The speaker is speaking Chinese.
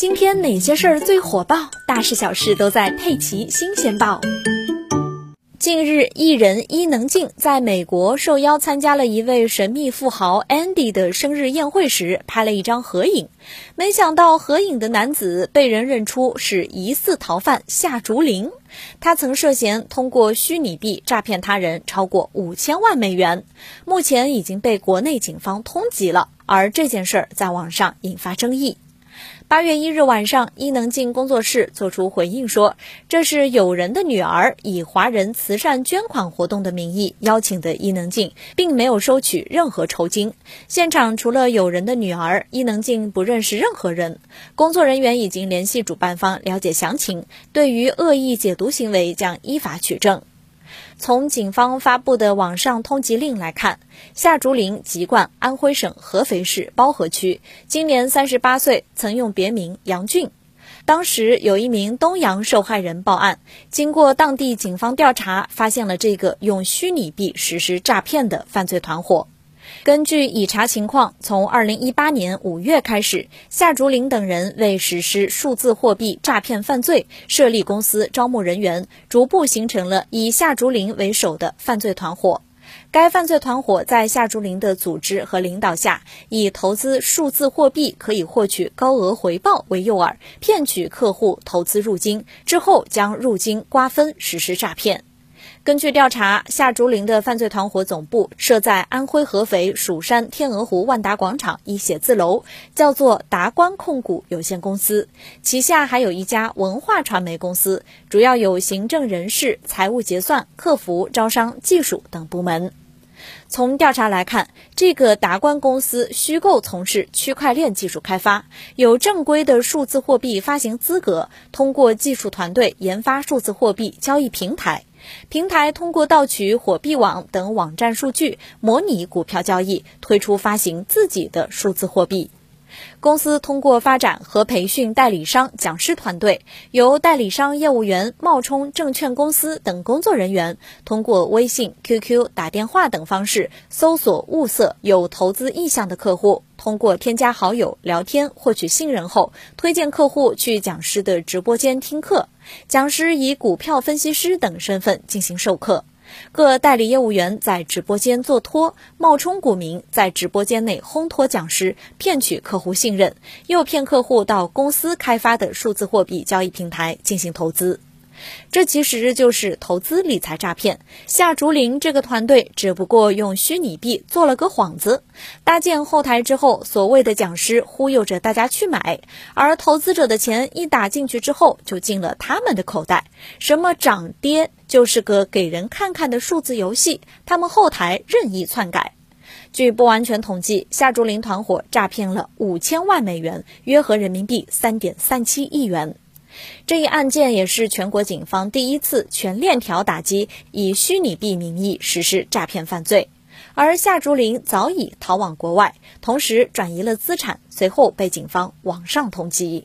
今天哪些事儿最火爆？大事小事都在《佩奇新鲜报》。近日，艺人伊能静在美国受邀参加了一位神秘富豪 Andy 的生日宴会时，拍了一张合影。没想到，合影的男子被人认出是疑似逃犯夏竹林。他曾涉嫌通过虚拟币诈骗他人超过五千万美元，目前已经被国内警方通缉了。而这件事儿在网上引发争议。八月一日晚上，伊能静工作室作出回应说，这是友人的女儿以华人慈善捐款活动的名义邀请的伊能静，并没有收取任何酬金。现场除了友人的女儿，伊能静不认识任何人。工作人员已经联系主办方了解详情，对于恶意解读行为将依法取证。从警方发布的网上通缉令来看，夏竹林籍贯安徽省合肥市包河区，今年三十八岁，曾用别名杨俊。当时有一名东阳受害人报案，经过当地警方调查，发现了这个用虚拟币实施诈骗的犯罪团伙。根据已查情况，从二零一八年五月开始，夏竹林等人为实施数字货币诈骗犯罪，设立公司、招募人员，逐步形成了以夏竹林为首的犯罪团伙。该犯罪团伙在夏竹林的组织和领导下，以投资数字货币可以获取高额回报为诱饵，骗取客户投资入金，之后将入金瓜分实施诈骗。根据调查，夏竹林的犯罪团伙总部设在安徽合肥蜀山天鹅湖万达广场一写字楼，叫做达观控股有限公司，旗下还有一家文化传媒公司，主要有行政人事、财务结算、客服、招商、技术等部门。从调查来看，这个达观公司虚构从事区块链技术开发，有正规的数字货币发行资格，通过技术团队研发数字货币交易平台。平台通过盗取火币网等网站数据，模拟股票交易，推出发行自己的数字货币。公司通过发展和培训代理商讲师团队，由代理商业务员冒充证券公司等工作人员，通过微信、QQ、打电话等方式搜索物色有投资意向的客户，通过添加好友聊天获取信任后，推荐客户去讲师的直播间听课，讲师以股票分析师等身份进行授课。各代理业务员在直播间做托，冒充股民，在直播间内烘托讲师，骗取客户信任，诱骗客户到公司开发的数字货币交易平台进行投资。这其实就是投资理财诈骗。夏竹林这个团队只不过用虚拟币做了个幌子，搭建后台之后，所谓的讲师忽悠着大家去买，而投资者的钱一打进去之后，就进了他们的口袋。什么涨跌，就是个给人看看的数字游戏，他们后台任意篡改。据不完全统计，夏竹林团伙诈骗了五千万美元，约合人民币三点三七亿元。这一案件也是全国警方第一次全链条打击以虚拟币名义实施诈骗犯罪，而夏竹林早已逃往国外，同时转移了资产，随后被警方网上通缉。